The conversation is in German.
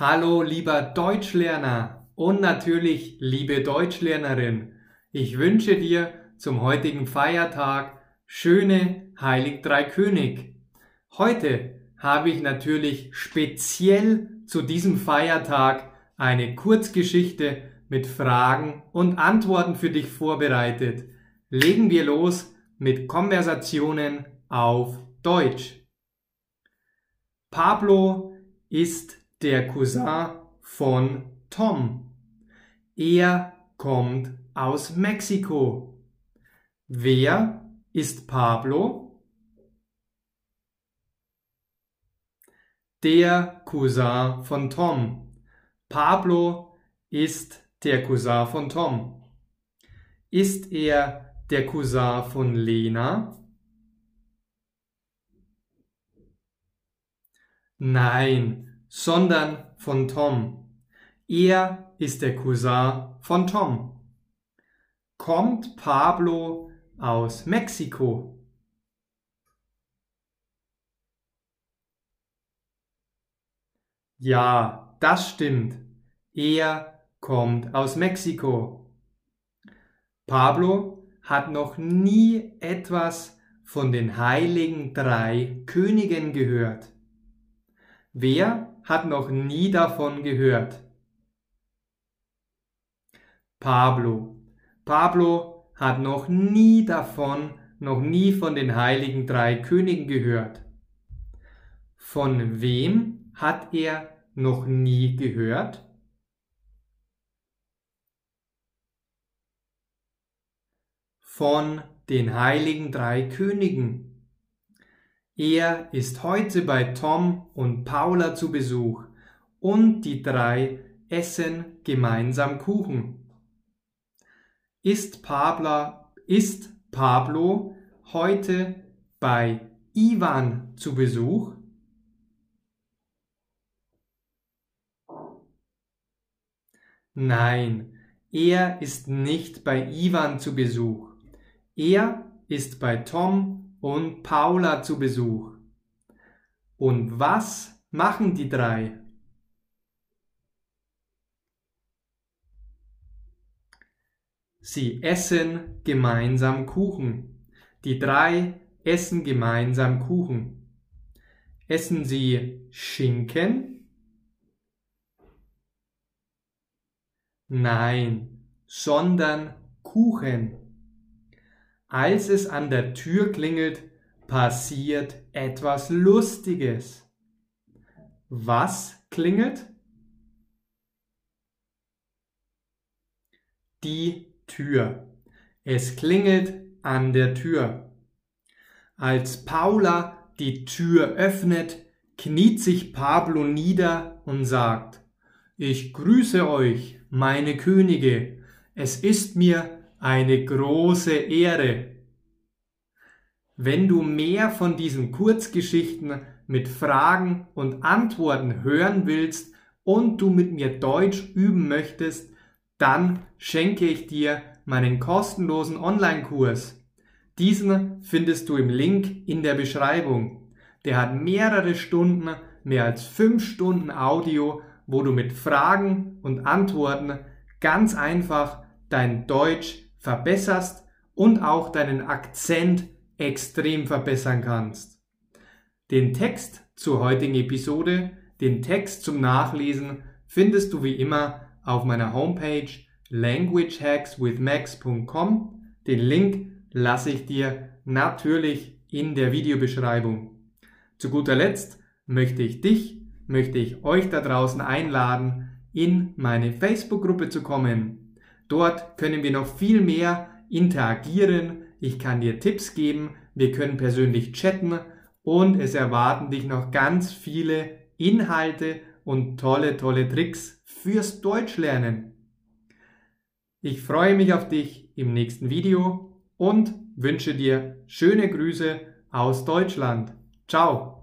Hallo lieber Deutschlerner und natürlich liebe Deutschlernerin. Ich wünsche dir zum heutigen Feiertag schöne Heilig Drei König. Heute habe ich natürlich speziell zu diesem Feiertag eine Kurzgeschichte mit Fragen und Antworten für dich vorbereitet. Legen wir los mit Konversationen auf Deutsch. Pablo ist der Cousin von Tom. Er kommt aus Mexiko. Wer ist Pablo? Der Cousin von Tom. Pablo ist der Cousin von Tom. Ist er der Cousin von Lena? Nein, sondern von Tom. Er ist der Cousin von Tom. Kommt Pablo aus Mexiko? Ja, das stimmt. Er kommt aus Mexiko. Pablo hat noch nie etwas von den heiligen drei Königen gehört. Wer hat noch nie davon gehört. Pablo. Pablo hat noch nie davon, noch nie von den heiligen drei Königen gehört. Von wem hat er noch nie gehört? Von den heiligen drei Königen. Er ist heute bei Tom und Paula zu Besuch und die drei essen gemeinsam Kuchen. Ist, Pabla, ist Pablo heute bei Ivan zu Besuch? Nein, er ist nicht bei Ivan zu Besuch. Er ist bei Tom und Paula zu Besuch. Und was machen die drei? Sie essen gemeinsam Kuchen. Die drei essen gemeinsam Kuchen. Essen sie Schinken? Nein, sondern Kuchen. Als es an der Tür klingelt, passiert etwas Lustiges. Was klingelt? Die Tür. Es klingelt an der Tür. Als Paula die Tür öffnet, kniet sich Pablo nieder und sagt, ich grüße euch, meine Könige, es ist mir eine große Ehre. Wenn du mehr von diesen Kurzgeschichten mit Fragen und Antworten hören willst und du mit mir Deutsch üben möchtest, dann schenke ich dir meinen kostenlosen Online-Kurs. Diesen findest du im Link in der Beschreibung. Der hat mehrere Stunden, mehr als fünf Stunden Audio, wo du mit Fragen und Antworten ganz einfach dein Deutsch verbesserst und auch deinen Akzent extrem verbessern kannst. Den Text zur heutigen Episode, den Text zum Nachlesen findest du wie immer auf meiner Homepage languagehackswithmax.com. Den Link lasse ich dir natürlich in der Videobeschreibung. Zu guter Letzt möchte ich dich, möchte ich euch da draußen einladen, in meine Facebook-Gruppe zu kommen. Dort können wir noch viel mehr interagieren. Ich kann dir Tipps geben. Wir können persönlich chatten und es erwarten dich noch ganz viele Inhalte und tolle, tolle Tricks fürs Deutschlernen. Ich freue mich auf dich im nächsten Video und wünsche dir schöne Grüße aus Deutschland. Ciao!